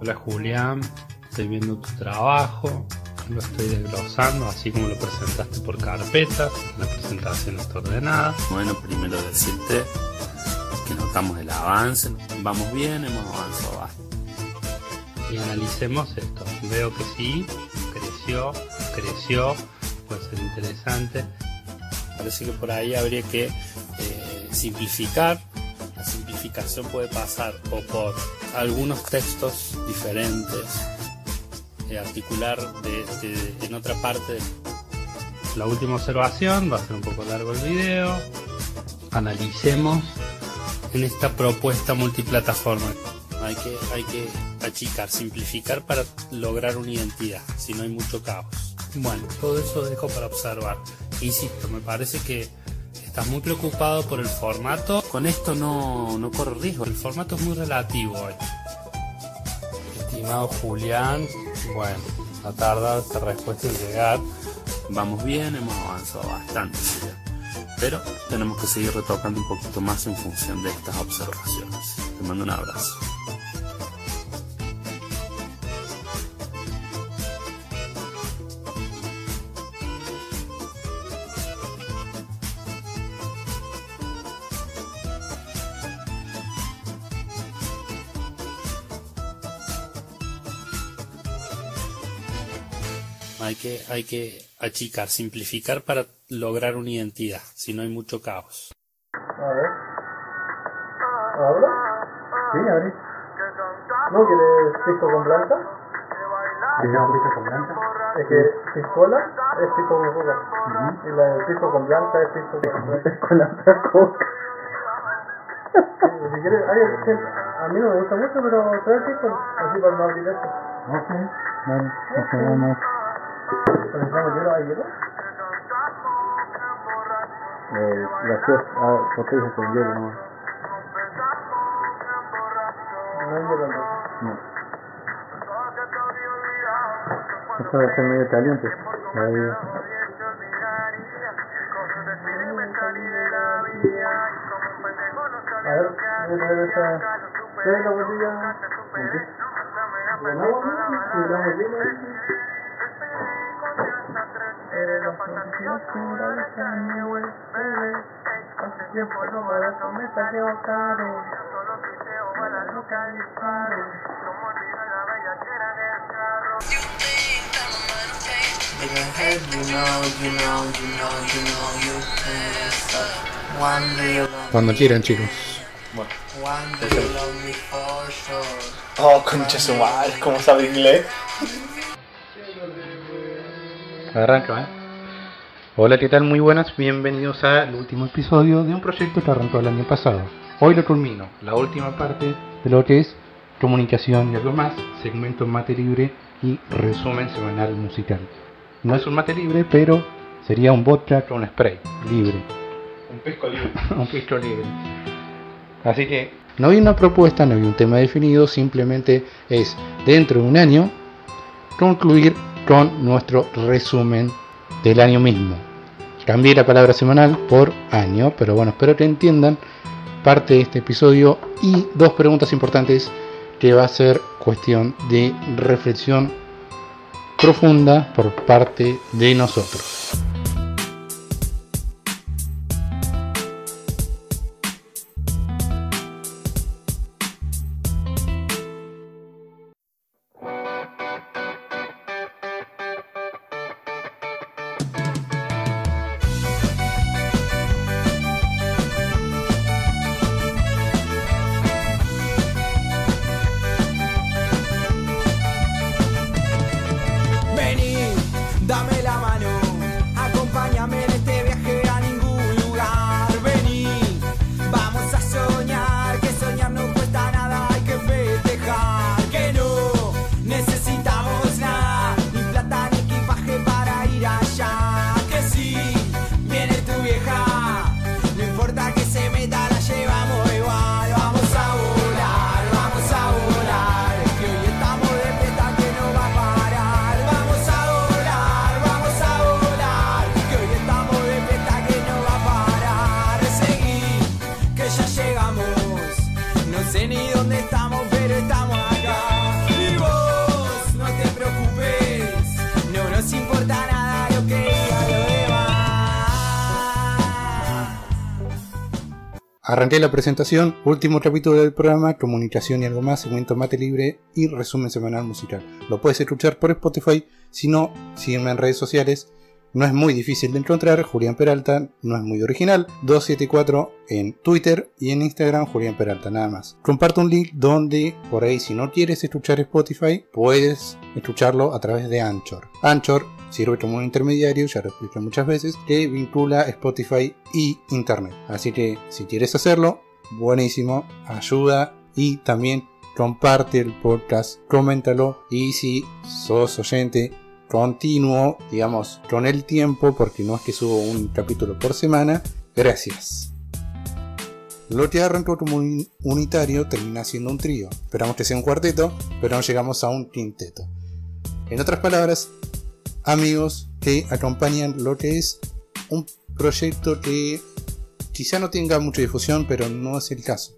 Hola Julián, estoy viendo tu trabajo, lo estoy desglosando así como lo presentaste por carpetas, la presentación está ordenada. Bueno, primero decirte que notamos el avance, vamos bien, hemos avanzado bastante. Y analicemos esto. Veo que sí, creció, creció, puede ser interesante. Parece que por ahí habría que eh, simplificar. La simplificación puede pasar o por algunos textos diferentes, eh, articular de, de- en otra parte La última observación, va a ser un poco largo el video. Analicemos. en esta propuesta multiplataforma. Hay que, hay que achicar, simplificar para lograr una identidad, si no hay mucho caos. Bueno, todo eso dejo para observar. Insisto, me parece que estás muy preocupado por el formato. Con esto no, no corre riesgo, el formato es muy relativo hoy. Estimado Julián, bueno, ha tardado esta respuesta en llegar. Vamos bien, hemos avanzado bastante, pero tenemos que seguir retocando un poquito más en función de estas observaciones. Te mando un abrazo. Hay que, hay que achicar, simplificar para lograr una identidad, si no hay mucho caos. A ver. ¿Ahora? Sí, abrí. ¿No quieres pisco con blanca? ¿Tenemos pisco con blanca? Es que piscola es pisco con coca. Y la de pisco con blanca es pisco con blanca. Con la otra coca. Si quieres, ay, es que a mí no me gusta mucho, pero trae pisco, así para no abrir esto. Ok. Vale, procedemos. ¿Necesitamos hielo? ¿Hay hielo? Eh, gracias. Ah, con hielo nomás. No hay hielo. No. Esto medio caliente. Ahí. A ver, voy a traer esa... Trae la botella... ¿Con agua? Localizar. Cuando quieran, chicos. Oh, concha su madre, ¿cómo sabe inglés? Arranca, ¿eh? Hola, ¿qué tal? Muy buenas, bienvenidos al último episodio de un proyecto que arrancó el año pasado. Hoy lo culmino, la última parte de lo que es comunicación y algo más, segmento mate libre y resumen semanal musical. No es un mate libre, pero sería un vodka con spray, libre. Un pisco libre. un pisco libre. Así que no hay una propuesta, no hay un tema definido, simplemente es dentro de un año concluir con nuestro resumen del año mismo. Cambié la palabra semanal por año, pero bueno, espero que entiendan parte de este episodio y dos preguntas importantes que va a ser cuestión de reflexión profunda por parte de nosotros. Arranqué la presentación, último capítulo del programa, comunicación y algo más, segmento mate libre y resumen semanal musical. Lo puedes escuchar por Spotify, si no, sígueme en redes sociales. No es muy difícil de encontrar, Julián Peralta, no es muy original, 274 en Twitter y en Instagram Julián Peralta, nada más. Comparto un link donde, por ahí, si no quieres escuchar Spotify, puedes escucharlo a través de Anchor. Anchor sirve como un intermediario, ya lo expliqué muchas veces, que vincula Spotify y Internet. Así que si quieres hacerlo, buenísimo, ayuda y también comparte el podcast, coméntalo y si sos oyente continuo, digamos, con el tiempo, porque no es que subo un capítulo por semana, gracias. Lo que arrancó como un unitario termina siendo un trío. Esperamos que sea un cuarteto, pero no llegamos a un quinteto. En otras palabras, amigos que acompañan lo que es un proyecto que quizá no tenga mucha difusión, pero no es el caso.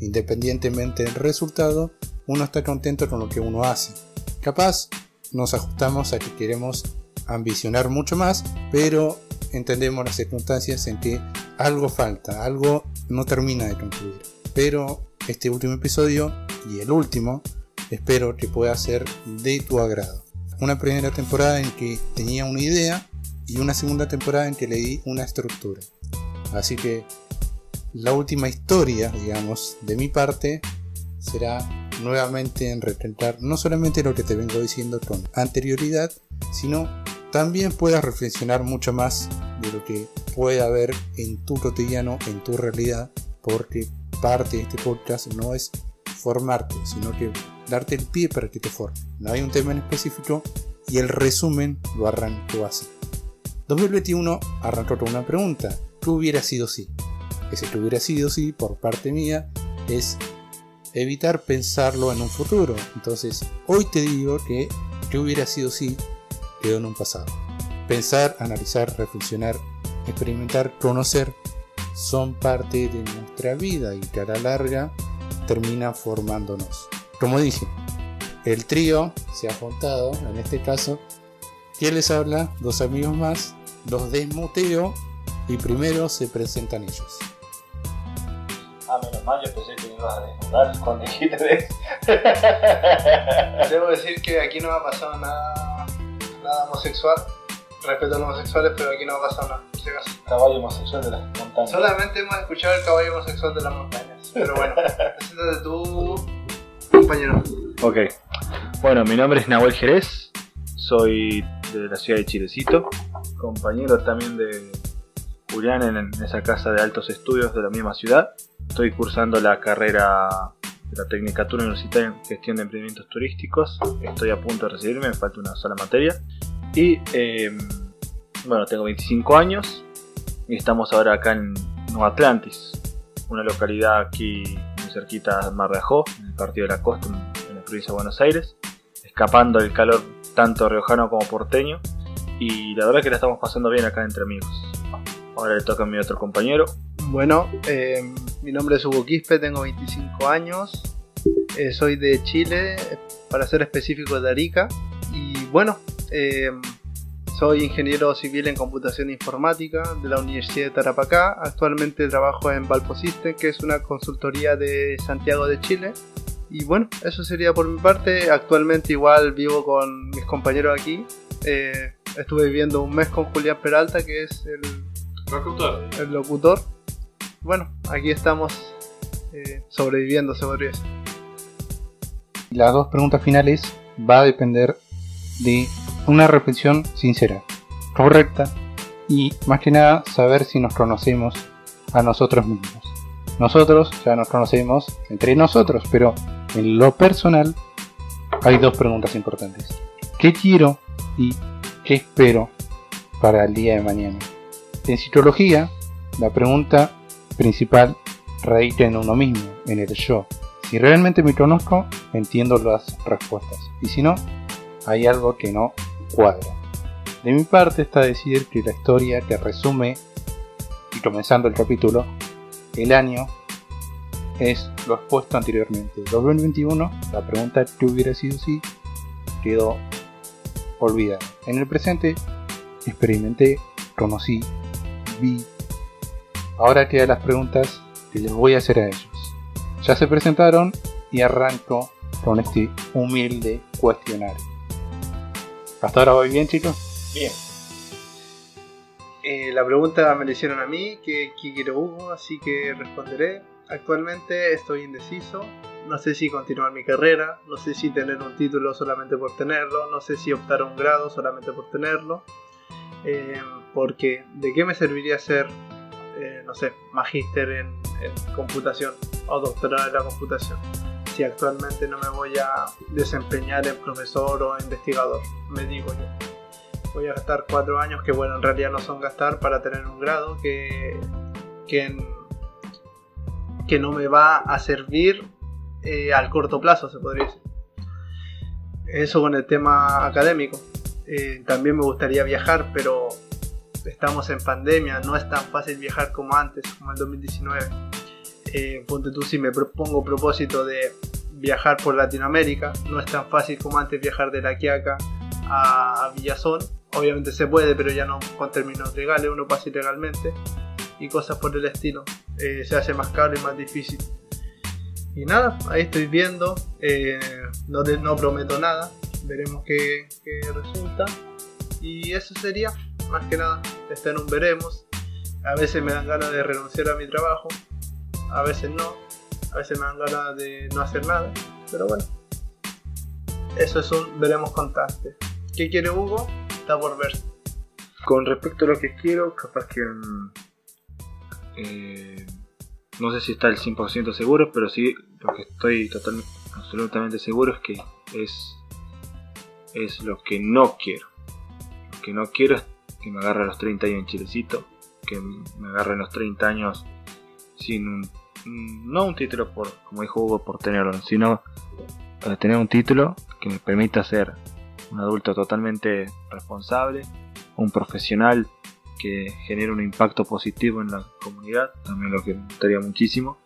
Independientemente del resultado, uno está contento con lo que uno hace. Capaz nos ajustamos a que queremos ambicionar mucho más, pero entendemos las circunstancias en que algo falta, algo no termina de concluir. Pero este último episodio y el último espero que pueda ser de tu agrado. Una primera temporada en que tenía una idea y una segunda temporada en que le di una estructura. Así que la última historia, digamos, de mi parte será nuevamente en retentar no solamente lo que te vengo diciendo con anterioridad, sino también puedas reflexionar mucho más de lo que puede haber en tu cotidiano, en tu realidad, porque parte de este podcast no es formarte, sino que darte el pie para que te forme. No hay un tema en específico y el resumen lo arranco así. 2021 arrancó con una pregunta. ¿Qué hubiera sido si? Ese que hubiera sido si por parte mía es evitar pensarlo en un futuro. Entonces, hoy te digo que ¿qué hubiera sido si quedó en un pasado? Pensar, analizar, reflexionar, experimentar, conocer son parte de nuestra vida y que a la larga termina formándonos. Como dije, el trío se ha juntado, en este caso, ¿quién les habla? Dos amigos más, los desmuteo y primero se presentan ellos. Yo pensé que me ibas a desnudar cuando dijiste de eso. Debo decir que aquí no me ha pasado nada, nada homosexual. Respeto a los homosexuales, pero aquí no me ha pasado nada, por si acaso. Caballo homosexual de las montañas. Solamente hemos escuchado el caballo homosexual de las montañas. Pero bueno, preséntate tú, compañero. Ok. Bueno, mi nombre es Nahuel Jerez. Soy de la ciudad de Chilecito. Compañero también de Julián en esa casa de altos estudios de la misma ciudad. Estoy cursando la carrera de la Tecnicatura Universitaria en Gestión de Emprendimientos Turísticos. Estoy a punto de recibirme, me falta una sola materia. Y eh, bueno, tengo 25 años y estamos ahora acá en Nueva Atlantis, una localidad aquí muy cerquita de Mar de Ajó, en el partido de la costa, en, la provincia de Buenos Aires, escapando del calor tanto riojano como porteño. Y la verdad que la estamos pasando bien acá entre amigos. Ahora le toca a mi otro compañero. Bueno, eh, mi nombre es Hugo Quispe, tengo 25 años, eh, soy de Chile, para ser específico de Arica, y bueno, eh, soy ingeniero civil en computación e informática de la Universidad de Tarapacá, actualmente trabajo en Valpo System, que es una consultoría de Santiago de Chile, y bueno, eso sería por mi parte, actualmente igual vivo con mis compañeros aquí, eh, estuve viviendo un mes con Julián Peralta, que es el Locutor. el locutor. Bueno, aquí estamos eh, sobreviviendo, se podría decir. Las dos preguntas finales va a depender de una reflexión sincera, correcta y más que nada saber si nos conocemos a nosotros mismos. Nosotros ya nos conocemos entre nosotros, pero en lo personal hay dos preguntas importantes. ¿Qué quiero y qué espero para el día de mañana? En psicología, la pregunta principal radica en uno mismo, en el yo. Si realmente me conozco, entiendo las respuestas. Y si no, hay algo que no cuadra. De mi parte está decir que la historia que resume, y comenzando el capítulo, el año es lo expuesto anteriormente. 2021, la pregunta que hubiera sido si quedó olvidada. En el presente, experimenté, conocí, vi. Ahora quedan las preguntas que les voy a hacer a ellos. Ya se presentaron y arranco con este humilde cuestionario. ¿Hasta ahora voy bien, chicos? Bien. Eh, la pregunta me la hicieron a mí, que, quiero Hugo, así que responderé. Actualmente estoy indeciso. No sé si continuar mi carrera, no sé si tener un título solamente por tenerlo, no sé si optar a un grado solamente por tenerlo. Eh, porque, ¿de qué me serviría ser, eh, no sé, magíster en, computación o doctorado en la computación? Si actualmente no me voy a desempeñar en profesor o investigador, me digo yo. Voy a gastar cuatro años que bueno en realidad no son gastar para tener un grado que que, que no me va a servir eh, al corto plazo se podría decir. Eso con el tema académico. Eh, también me gustaría viajar pero estamos en pandemia no es tan fácil viajar como antes como el 2019 eh, ponte tú si me propongo propósito de viajar por Latinoamérica no es tan fácil como antes viajar de La Quiaca a, Villazón obviamente se puede, pero ya no con términos legales, uno pasa ilegalmente y cosas por el estilo. Eh, se hace más caro y más difícil. Y nada, ahí estoy viendo, eh, no, no prometo nada, veremos qué, qué resulta. Y eso sería, más que nada, está en un veremos. A veces me dan ganas de renunciar a mi trabajo, a veces no, a veces me dan ganas de no hacer nada, pero bueno. Eso es un veremos constante. ¿Qué quiere Hugo? Está por ver. Con respecto a lo que quiero, capaz que. mm, eh, no sé si está el 100% seguro, pero sí lo que estoy totalmente, absolutamente seguro es que es, es lo que no quiero. Lo que no quiero es que me agarre a los 30 años en Chilecito, que me agarre a los 30 años sin un. No un título por, como dijo Hugo, por tenerlo, sino para tener un título que me permita ser un adulto totalmente responsable, un profesional que genere un impacto positivo en la comunidad, también lo que me gustaría muchísimo,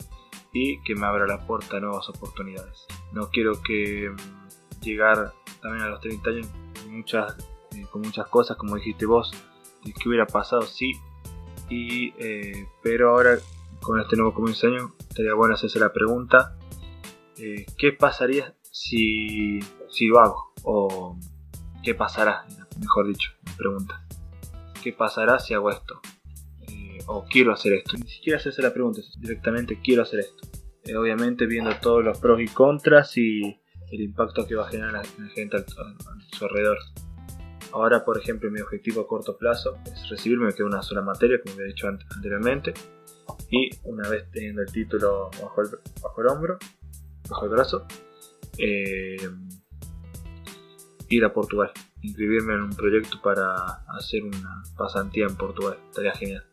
y que me abra la puerta a nuevas oportunidades. No quiero que mm, llegar también a los 30 años muchas, eh, con muchas cosas, como dijiste vos, qué hubiera pasado sí, y, eh, pero ahora con este nuevo comienzo año estaría bueno hacerse la pregunta, eh, ¿qué pasaría si, si lo hago? O ¿qué pasará? Mejor dicho, me pregunta. ¿Qué pasará si hago esto? Eh, o quiero hacer esto. Ni siquiera hacerse la pregunta, directamente quiero hacer esto. Obviamente viendo todos los pros y contras y el impacto que va a generar en la gente a su alrededor. Ahora, por ejemplo, mi objetivo a corto plazo es recibirme, me queda una sola materia, como había dicho ante- anteriormente, y una vez teniendo el título bajo el, bajo el hombro, bajo el brazo, eh, ir a Portugal, inscribirme en un proyecto para hacer una pasantía en Portugal, estaría genial.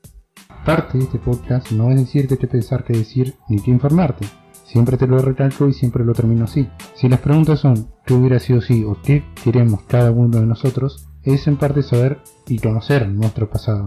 Parte de este podcast no es decirte qué pensar, qué decir, ni qué informarte. Siempre te lo recalco y siempre lo termino así. Si las preguntas son qué hubiera sido si o qué queremos cada uno de nosotros, es en parte saber y conocer nuestro pasado.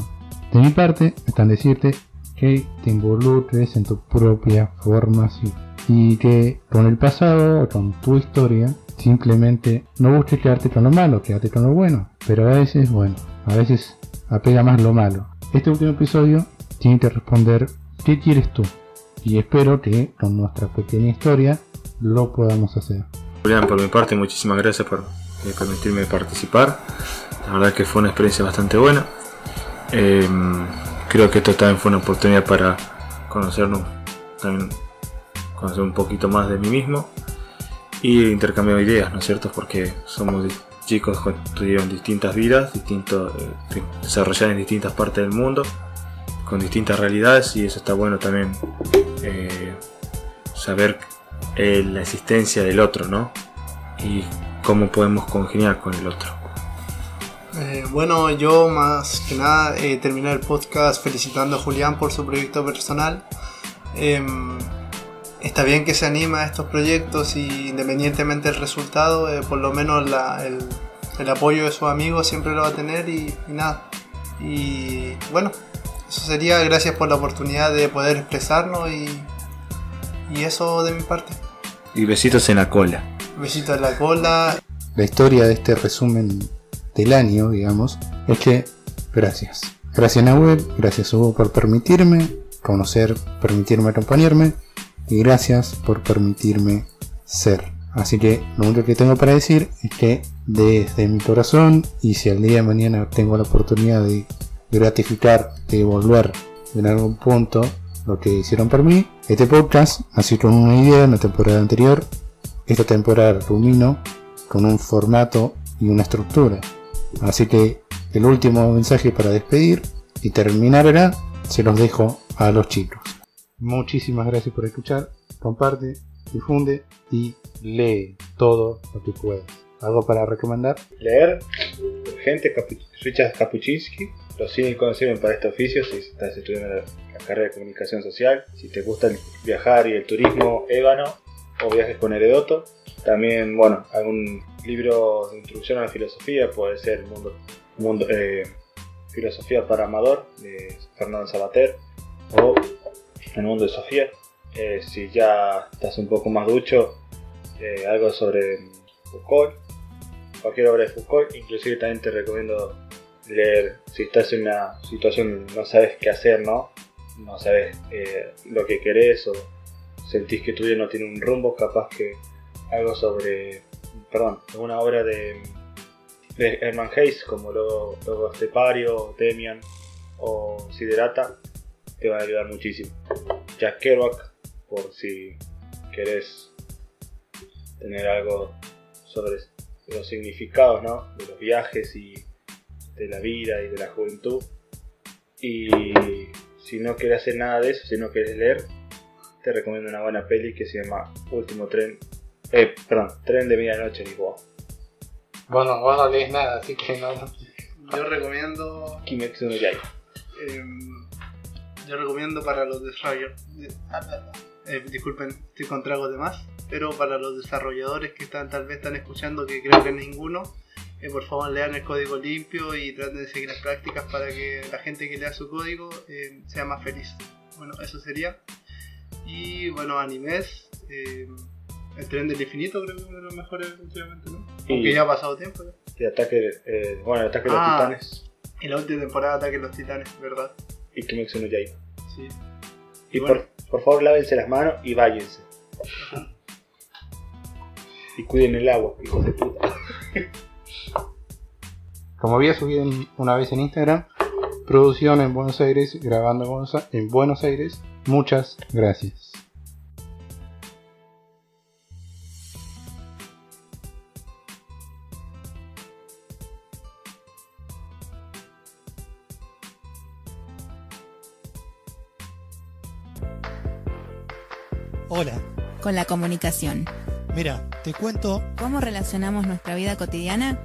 De mi parte, está en decirte que te involucres en tu propia formación y que con el pasado o con tu historia simplemente no busques quedarte con lo malo, quédate con lo bueno. Pero a veces, bueno, a veces apega más lo malo. Este último episodio tiene que responder ¿qué quieres tú? Y espero que con nuestra pequeña historia lo podamos hacer. Julián, por mi parte, muchísimas gracias por eh, permitirme participar. La verdad que fue una experiencia bastante buena. Eh, creo que esto también fue una oportunidad para conocernos, también conocer un poquito más de mí mismo y intercambiar ideas, ¿no es cierto? Porque somos chicos que tuvieron distintas vidas, distintos, eh, desarrollados en distintas partes del mundo, con distintas realidades y eso está bueno también saber eh, la existencia del otro, ¿no? Y cómo podemos congeniar con el otro. Eh, bueno, yo más que nada eh, terminar el podcast felicitando a Julián por su proyecto personal. Em, está bien que se anima a estos proyectos y independientemente del resultado, eh, por lo menos la- el, el apoyo de sus amigos siempre lo va a tener y, y nada. Y bueno, eso sería gracias por la oportunidad de poder expresarnos y, y eso de mi parte. Y besitos en la cola. Besito en la cola. La historia de este resumen del año, digamos, es que gracias. Gracias Nahuel, gracias Hugo por permitirme conocer, permitirme acompañarme y gracias por permitirme ser. Así que lo único que tengo para decir es que desde mi corazón y si al día de mañana tengo la oportunidad de gratificar, de devolver en algún punto lo que hicieron por mí, este podcast así con una idea en la temporada anterior, esta temporada rumino con un formato y una estructura. Así que el último mensaje para despedir y terminar era, se los dejo a los chicos. Muchísimas gracias por escuchar, comparte, difunde y lee todo lo que puedas. ¿Algo para recomendar? Leer Urgente, Richard Kapuczynski. Los cínicos sirven para este oficio si estás estudiando la, carrera de comunicación social. Si te gusta viajar y el turismo, Ébano o viajes con Heredoto. También, bueno, algún libro de introducción a la filosofía, puede ser Mundo, mundo eh, Filosofía para Amador de Fernando Sabater o El Mundo de Sofía. Eh, si ya estás un poco más ducho, eh, algo sobre Foucault, cualquier obra de Foucault, inclusive también te recomiendo leer si estás en una situación no sabes qué hacer, ¿no? No sabes lo que querés o sentís que tu vida no tiene un rumbo, capaz que algo sobre, perdón, una obra de, de Herman Hayes como Logo, Logo Estepario, Demian o Siderata te va a ayudar muchísimo. Jack Kerouac, por si querés tener algo sobre los significados ¿no? de los viajes y de la vida y de la juventud. Y si no quieres hacer nada de eso, si no quieres leer, te recomiendo una buena peli que se llama Último Tren. Eh, perdón, Tren de Medianoche en Lisboa. Bueno, vos no lees nada, así que no. Yo recomiendo. Kimetsu no Yaiba. em, yo recomiendo para los desarrolladores. Eh, disculpen, estoy con tragos de más. Pero para los desarrolladores que están tal vez están escuchando, que creo que ninguno, eh, por favor lean el código limpio y traten de seguir las prácticas para que la gente que lea su código eh, sea más feliz. Bueno, eso sería. Y bueno, animes. eh, el tren del infinito creo que es uno de los mejores últimamente, ¿no? Y- Aunque ya ha pasado tiempo. ya. Y ataque, bueno, el ataque de los Ah. titanes Y la última temporada Ataque a los Titanes, ¿verdad? y Kimetsu no Yaiba. Sí. Y Bueno. por, por favor, lávense las manos y váyanse. Y cuiden el agua, hijos de puta. Como había subido en- una vez en Instagram, producción en Buenos Aires, grabando en Buenos, en Buenos Aires. Muchas gracias. Hola, con la comunicación. mira, te cuento, ¿Cómo relacionamos nuestra vida cotidiana?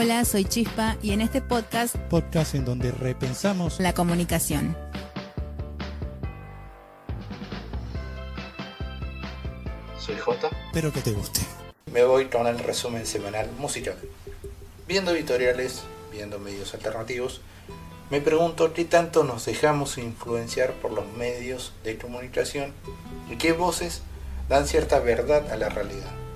Hola, soy Chispa y en este podcast podcast en donde repensamos la comunicación. Soy J. Espero que te guste. Me voy con el resumen semanal musical. Viendo editoriales, viendo medios alternativos, me pregunto qué tanto nos dejamos influenciar por los medios de comunicación y qué voces dan cierta verdad a la realidad.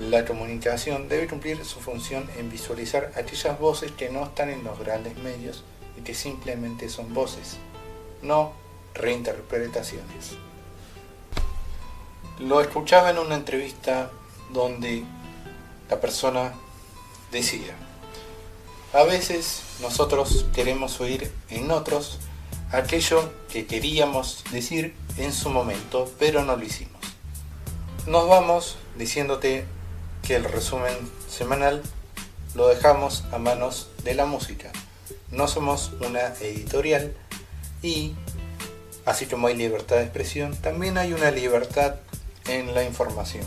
La comunicación debe cumplir su función en visualizar aquellas voces que no están en los grandes medios y que simplemente son voces, no reinterpretaciones. Lo escuchaba en una entrevista donde la persona decía, a veces nosotros queremos oír en otros aquello que queríamos decir en su momento, pero no lo hicimos. Nos vamos diciéndote que el resumen semanal lo dejamos a manos de la música. No somos una editorial y, así como hay libertad de expresión, también hay una libertad en la información.